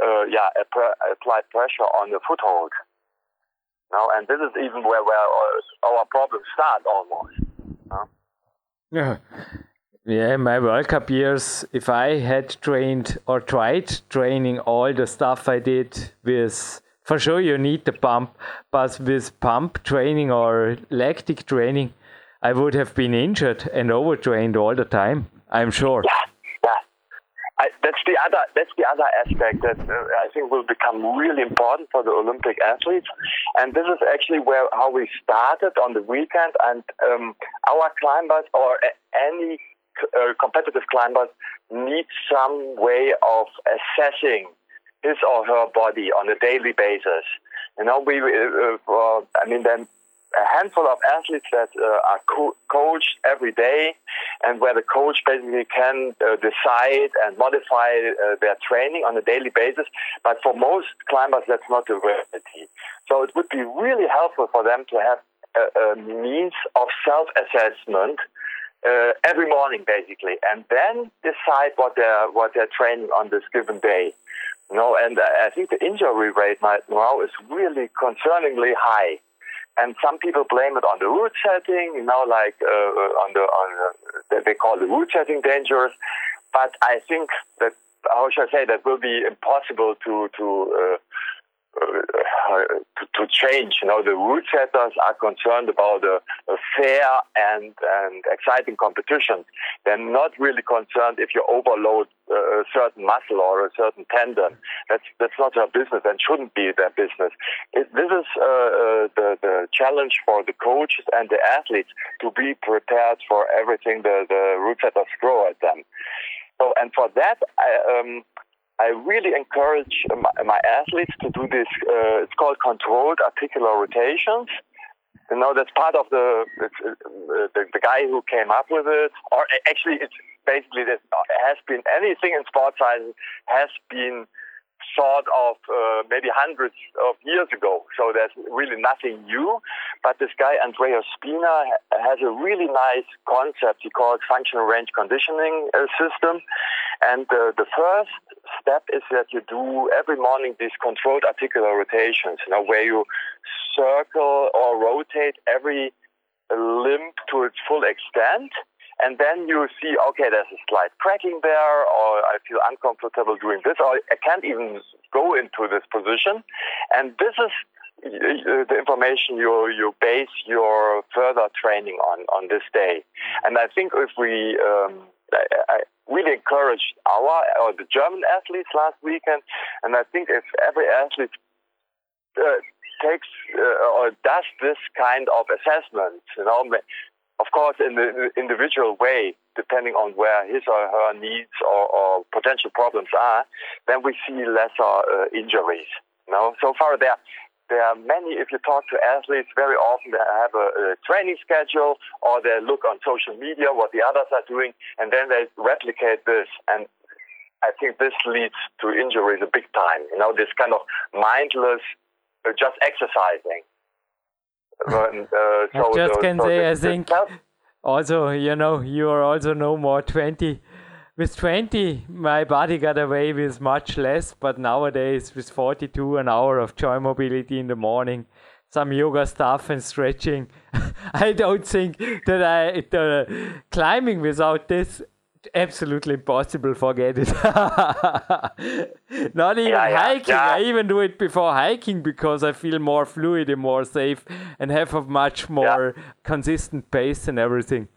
uh, yeah, apply pressure on the foothold. Now, and this is even where, where our problems start almost. Yeah. Yeah, my World Cup years, if I had trained or tried training all the stuff I did with, for sure you need the pump, but with pump training or lactic training, I would have been injured and overtrained all the time, I'm sure. Yeah I, that's the other that's the other aspect that uh, I think will become really important for the Olympic athletes, and this is actually where how we started on the weekend, and um, our climbers or any uh, competitive climbers need some way of assessing his or her body on a daily basis. You know, we uh, uh, I mean then a handful of athletes that uh, are co- coached every day and where the coach basically can uh, decide and modify uh, their training on a daily basis. But for most climbers, that's not the reality. So it would be really helpful for them to have a, a means of self-assessment uh, every morning, basically, and then decide what they're what they're training on this given day. You know, and I think the injury rate right now is really concerningly high and some people blame it on the route setting, you know, like uh, on the on the, they call the route setting dangerous. But I think that how should I say that will be impossible to to uh, uh, to, to, change. You know, the route setters are concerned about a, a, fair and, and exciting competition. They're not really concerned if you overload a certain muscle or a certain tendon. That's that's not their business and shouldn't be their business. It, this is uh, uh, the the challenge for the coaches and the athletes to be prepared for everything the the route setters throw at them. So, and for that, I, um, I really encourage my, my athletes to do this. Uh, it's called controlled articular rotations. You know, that's part of the, uh, the the guy who came up with it, or actually, it's basically that has been anything in sports science has been thought of uh, maybe hundreds of years ago. So there's really nothing new. But this guy, Andreo Spina, has a really nice concept he calls functional range conditioning uh, system. And uh, the first step is that you do every morning these controlled articular rotations, you know, where you circle or rotate every limb to its full extent and then you see, okay, there's a slight cracking there, or I feel uncomfortable doing this, or I can't even go into this position. And this is the information you you base your further training on on this day. And I think if we um, I, I really encouraged our or the German athletes last weekend, and I think if every athlete uh, takes uh, or does this kind of assessment, you know, of course, in the individual way, depending on where his or her needs or, or potential problems are, then we see lesser uh, injuries. Know? So far, there, there are many, if you talk to athletes, very often they have a, a training schedule or they look on social media what the others are doing, and then they replicate this. And I think this leads to injuries a big time. You know, this kind of mindless, uh, just exercising. But, uh, I just can say, I think also, you know, you are also no more 20. With 20, my body got away with much less, but nowadays, with 42, an hour of joint mobility in the morning, some yoga stuff and stretching, I don't think that I, the climbing without this absolutely impossible. Forget it. Not even yeah, hiking. Yeah. I even do it before hiking because I feel more fluid and more safe and have a much more consistent pace and everything.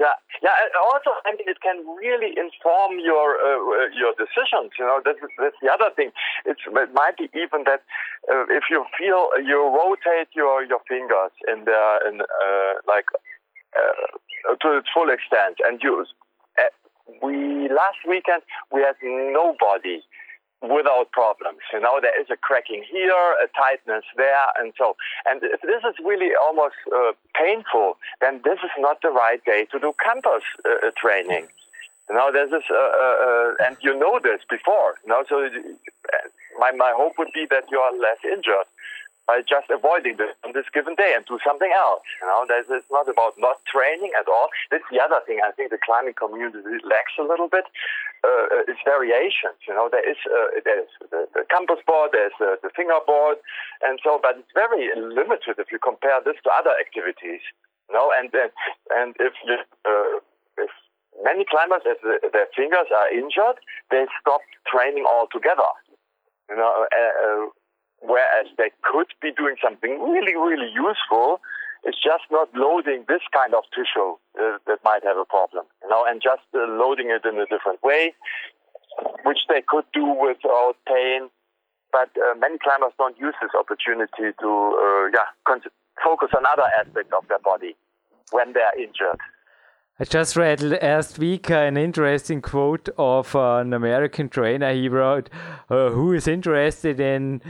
Yeah, yeah. Also, I mean, it can really inform your uh, your decisions. You know, that's, that's the other thing. It's, it might be even that uh, if you feel you rotate your your fingers in the in uh, like uh, to its full extent, and you we last weekend we had nobody without problems. You know, there is a cracking here, a tightness there, and so. And if this is really almost uh, painful, then this is not the right day to do campus uh, training. You know, this, uh, uh, uh and you know this before. You know, so uh, my my hope would be that you are less injured by just avoiding this on this given day and do something else. You know, it's not about not training at all. That's the other thing I think the climbing community lacks a little bit. Uh, it's variations. You know, there is uh, there's the, the campus board, there's uh, the fingerboard, and so, but it's very limited if you compare this to other activities. You know, and and, and if you, uh, if many climbers, if their fingers are injured, they stop training altogether. You know, uh, uh, whereas they could be doing something really, really useful. It's just not loading this kind of tissue uh, that might have a problem, you know, and just uh, loading it in a different way, which they could do without pain. But uh, many climbers don't use this opportunity to, uh, yeah, con- focus on other aspects of their body when they're injured. I just read last week an interesting quote of uh, an American trainer. He wrote, uh, "Who is interested in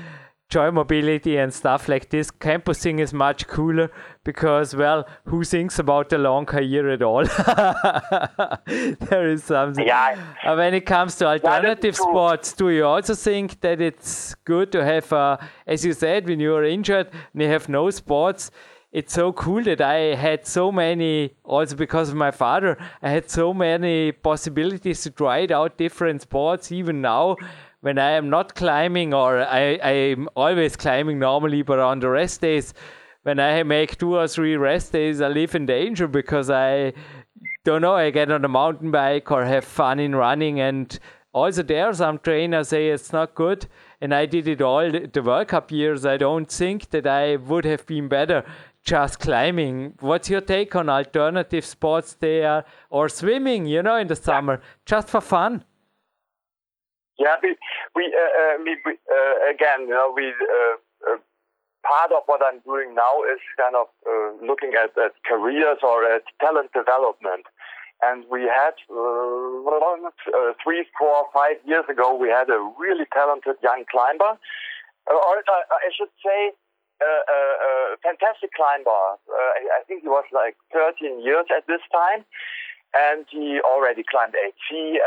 joint mobility and stuff like this. Campusing is much cooler because, well, who thinks about the long career at all? there is something. Yeah. Uh, when it comes to alternative sports, do you also think that it's good to have, uh, as you said, when you are injured and you have no sports? It's so cool that I had so many, also because of my father, I had so many possibilities to try it out different sports, even now when I am not climbing, or I, I'm always climbing normally, but on the rest days, when I make two or three rest days, I live in danger because I don't know, I get on a mountain bike or have fun in running. And also, there, some trainers say it's not good. And I did it all the World Cup years. I don't think that I would have been better just climbing. What's your take on alternative sports there or swimming, you know, in the summer, just for fun? Yeah, we, we, uh, uh we, we uh, again, you know, we, uh, part of what I'm doing now is kind of looking at, at careers or at talent development. And we had uh, three, four, five years ago, we had a really talented young climber. Or I should say, a fantastic climber. Uh, I think he was like 13 years at this time, and he already climbed 8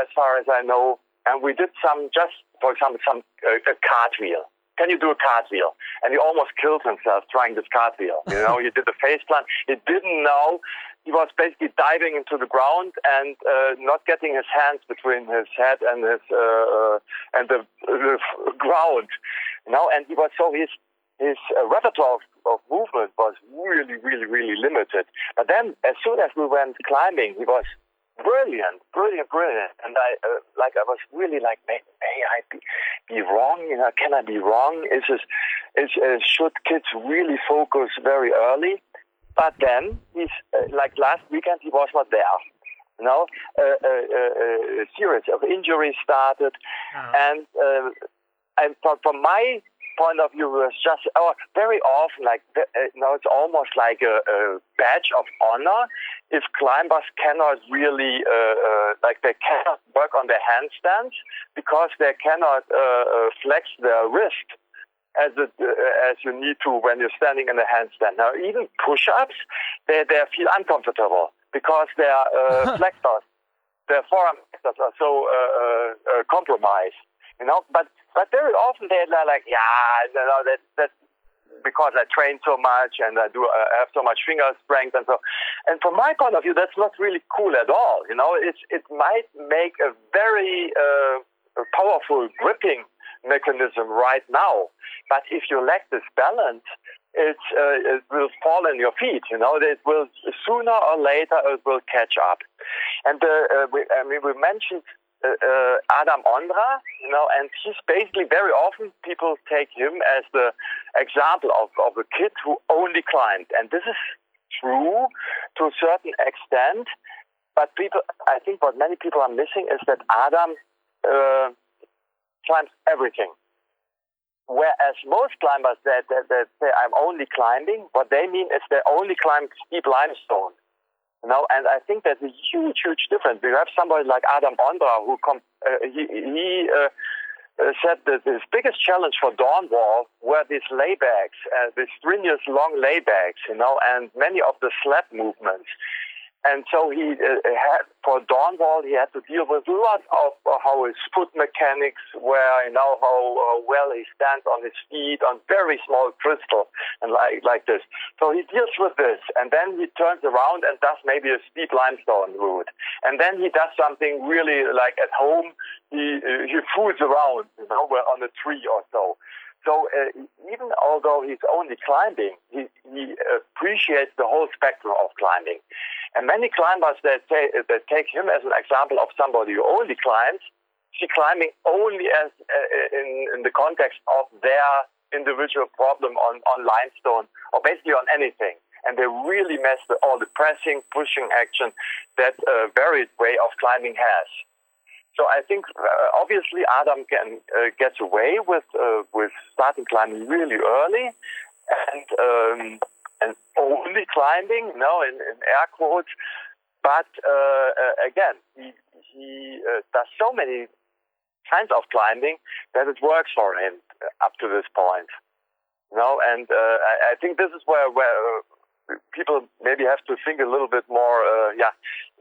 as far as I know. And we did some, just for example, some uh, a cartwheel. Can you do a cartwheel? And he almost killed himself trying this cartwheel. You know, he did the face plant. He didn't know. He was basically diving into the ground and uh, not getting his hands between his head and his uh, uh and the, the ground. You know, and he was so his his uh, repertoire of, of, movement was really, really, really limited. But then, as soon as we went climbing, he was brilliant, brilliant, brilliant. And I, uh, like, I was really like, may, may I be, be, wrong? You know, can I be wrong? Is this, is, uh, should kids really focus very early? But then, he's uh, like last weekend, he was not there. You know, uh, uh, a series of injuries started, uh-huh. and and from, from my point of view was just oh, very often like uh, you know it's almost like a, a badge of honor if climbers cannot really uh, uh, like they cannot work on their handstands because they cannot uh, uh flex their wrist as it, uh, as you need to when you're standing in a handstand. Now even push-ups they they feel uncomfortable because their flexors their forearm flexors are so compromised. You know, but but very often they're like, yeah, you know, that that because I train so much and I do I have so much finger strength and so. And from my point of view, that's not really cool at all. You know, it's it might make a very uh, powerful gripping mechanism right now, but if you lack this balance, it, uh, it will fall in your feet. You know, it will sooner or later it will catch up. And uh, uh, we, I mean, we mentioned uh, uh, Adam Ondra, you know, and he's basically very often people take him as the example of, of a kid who only climbed. And this is true to a certain extent. But people, I think what many people are missing is that Adam uh, climbs everything. Whereas most climbers that, that, that say, I'm only climbing, what they mean is they only climb steep limestone. You know, and I think there's a huge, huge difference. We have somebody like Adam Ondra who come, uh, he, he uh, uh, said that his biggest challenge for Dawnwall were these laybacks, uh, these strenuous long laybacks, you know, and many of the sled movements. And so he uh, had, for Dawnwall, he had to deal with a lot of uh, how his foot mechanics were, you know, how uh, well he stands on his feet on very small crystal and like, like this. So he deals with this and then he turns around and does maybe a steep limestone route. And then he does something really like at home, he, uh, he fools around, you know, on a tree or so. So uh, even although he's only climbing, he, he appreciates the whole spectrum of climbing. And many climbers that, say, that take him as an example of somebody who only climbs, see climbing only as uh, in, in the context of their individual problem on, on limestone or basically on anything. And they really with all the pressing, pushing action that a varied way of climbing has. So I think uh, obviously Adam can, uh, gets away with uh, with starting climbing really early, and um, and only climbing, know, in, in air quotes. But uh, uh, again, he, he uh, does so many kinds of climbing that it works for him up to this point. Know, and I, I, think this is where where people maybe have to think a little bit more. Yeah,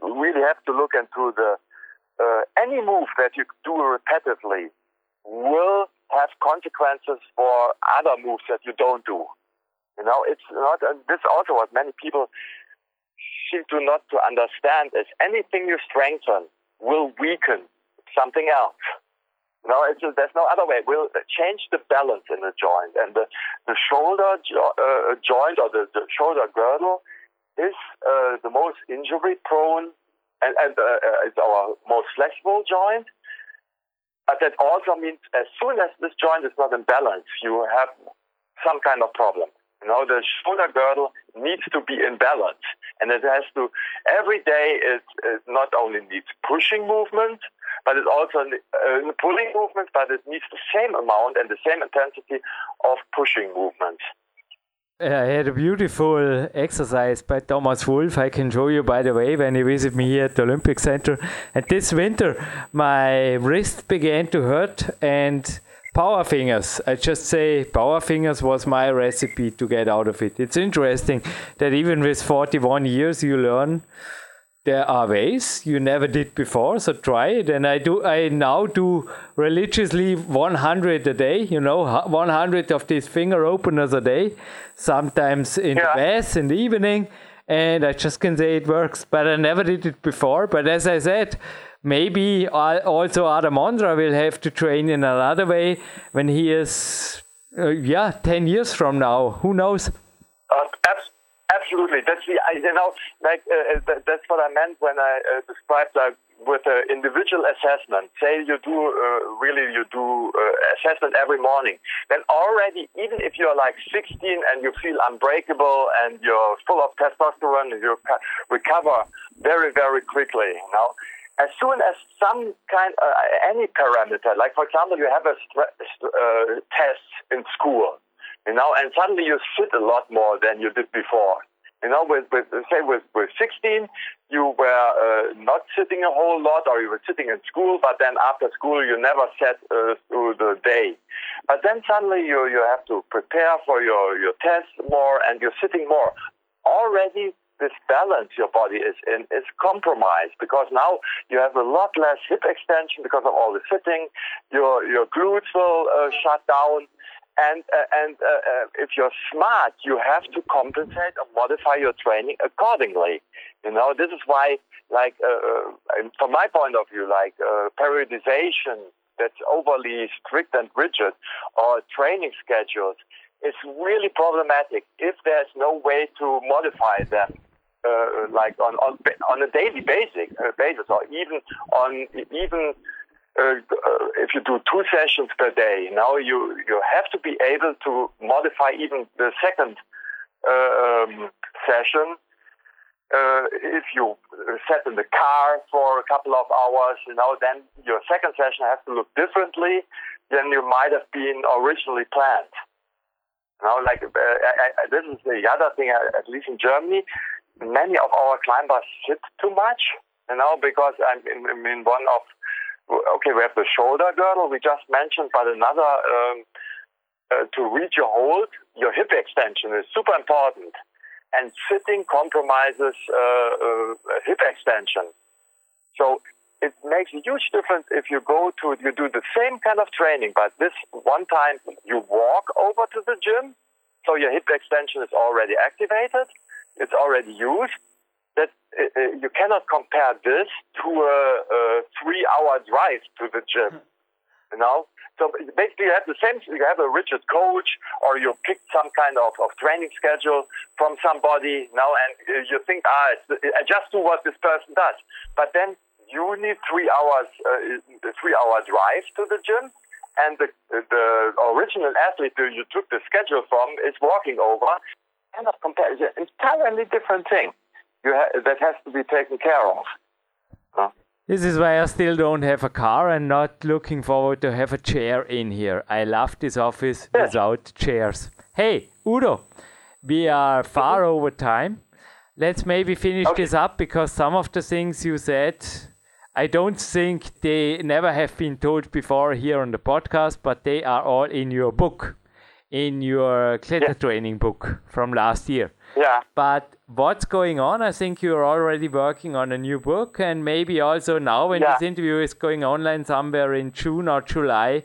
really have to look into the any move that you do repetitively will have consequences for other moves that you don't do. You know, it's not, and this also what many people seem to not to understand is anything you strengthen will weaken something else. You know, it's, there's no other way. We'll change the balance in the joint, and the, the shoulder jo- uh, joint or the, the, shoulder girdle is uh, the most injury prone, and, and uh, uh it's our most flexible joint. But that also means as soon as this joint is not in balance, you have some kind of problem. You know, the shoulder girdle needs to be in balance. And it has to, every day it, it not only needs pushing movement, but it also uh, pulling movement, but it needs the same amount and the same intensity of pushing movement. Uh, I had a beautiful exercise by Thomas Wolf. I can show you, by the way, when you visit me here at the Olympic Center. And this winter, my wrist began to hurt, and Power fingers. I just say power fingers was my recipe to get out of it. It's interesting that even with 41 years, you learn there are ways you never did before. So try it. And I do. I now do religiously 100 a day. You know, 100 of these finger openers a day. Sometimes in yeah. the bath in the evening. And I just can say it works. But I never did it before. But as I said maybe also Adam Ondra will have to train in another way when he is, uh, yeah, 10 years from now. Who knows? Uh, absolutely. That's the, you know, like, uh, uh that's what I meant when I uh, described like with an individual assessment. Say you do, uh, really, you do assessment every morning. Then already, even if you're like 16 and you feel unbreakable and you're full of testosterone, you recover very, very quickly, you know as soon as some kind, uh, any parameter, like for example, you have a uh, test in school, you know, and suddenly you sit a lot more than you did before. You know, with, with say with, with 16, you were uh, not sitting a whole lot, or you were sitting in school, but then after school you never sat uh, through the day. But then suddenly you you have to prepare for your your test more, and you're sitting more. Already this balance your body is in is compromised because now you have a lot less hip extension because of all the sitting. Your your glutes will uh, shut down, and uh, and uh, uh if you're smart, you have to compensate or modify your training accordingly. You know this is why, like from my point of view, like periodization that's overly strict and rigid, or training schedules is really problematic if there's no way to modify them uh, like on, on on a daily basic uh, basis, or even on even uh, uh, if you do two sessions per day. Now you you have to be able to modify even the second uh, um, session. Uh, if you set in the car for a couple of hours, you know, then your second session has to look differently than you might have been originally planned. Now, like uh, I, I, this is the other thing, at least in Germany, many of our climbers sit too much, you know, because I'm in, in one of, okay, we have the shoulder girdle we just mentioned, but another, um, uh, to reach your hold, your hip extension is super important. And sitting compromises uh, uh, hip extension. So it makes a huge difference if you go to, you do the same kind of training, but this one time you walk over to the gym, so your hip extension is already activated it's already used. That uh, uh, you cannot compare this to a, a three-hour drive to the gym. You know, so basically you have the same. You have a rigid coach, or you pick some kind of, of training schedule from somebody now, and uh, you think, ah, I just do what this person does. But then you need three hours, uh, three-hour drive to the gym, and the the original athlete you took the schedule from is walking over, cannot compare. It's an entirely different thing ha- that has to be taken care of. This is why I still don't have a car and not looking forward to have a chair in here. I love this office yes. without chairs. Hey, Udo, we are far mm-hmm. over time. Let's maybe finish okay. this up because some of the things you said, I don't think they never have been told before here on the podcast, but they are all in your book in your yeah. training book from last year. Yeah. But what's going on? I think you're already working on a new book, and maybe also now when yeah. this interview is going online somewhere in June or July,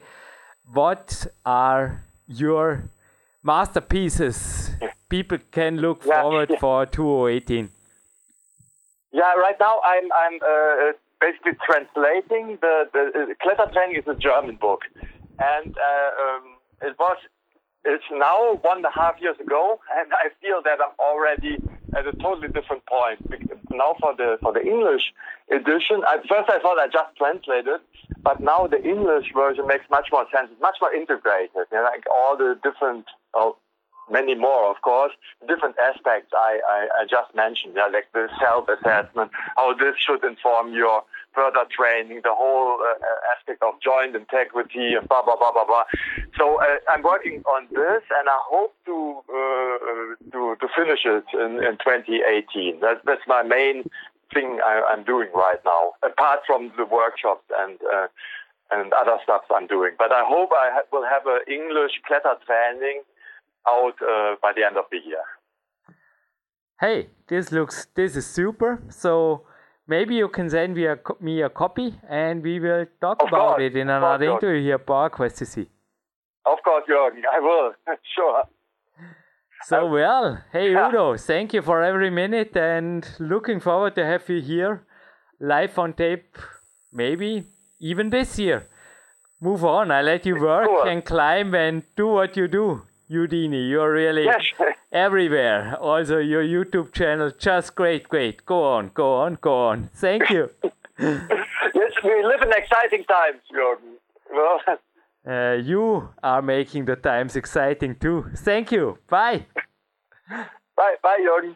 what are your masterpieces people can look yeah. forward for 2018? Yeah, right now I'm I'm uh, basically translating the the uh, Kletter training is a German book, and uh, um, it was it's now one and a half years ago, and I feel that I'm already at a totally different point. Now for the for the English edition, at first I thought I just translated, but now the English version makes much more sense. It's much more integrated, you know, like all the different, oh, many more, of course, different aspects I, I, I just mentioned, yeah, like the self-assessment, how this should inform your further training, the whole uh, aspect of joint integrity, and blah blah blah blah blah. So uh, I'm working on this, and I hope to uh, to to finish it in, in 2018. That's that's my main thing I, am doing right now, apart from the workshops and uh, and other stuff I'm doing. But I hope I ha- will have an English Kletter training out uh, by the end of the year. Hey, this looks this is super. So maybe you can send me a, me a copy and we will talk Of about course, it in another course. interview here, PowerQuest CC. Of course, Jürgen, I will. sure. So well, hey Yeah. Udo, thank you for every minute and looking forward to have you here live on tape, maybe even this year. Move on, I let you work and climb and do what you do. Udini, you're really Yes. everywhere. Also your YouTube channel, just great, great. Go on, go on, go on. Thank you. yes, we live in exciting times, Jürgen. Well, Uh, you are making the times exciting too. Thank you. Bye. bye, bye, Jürgen.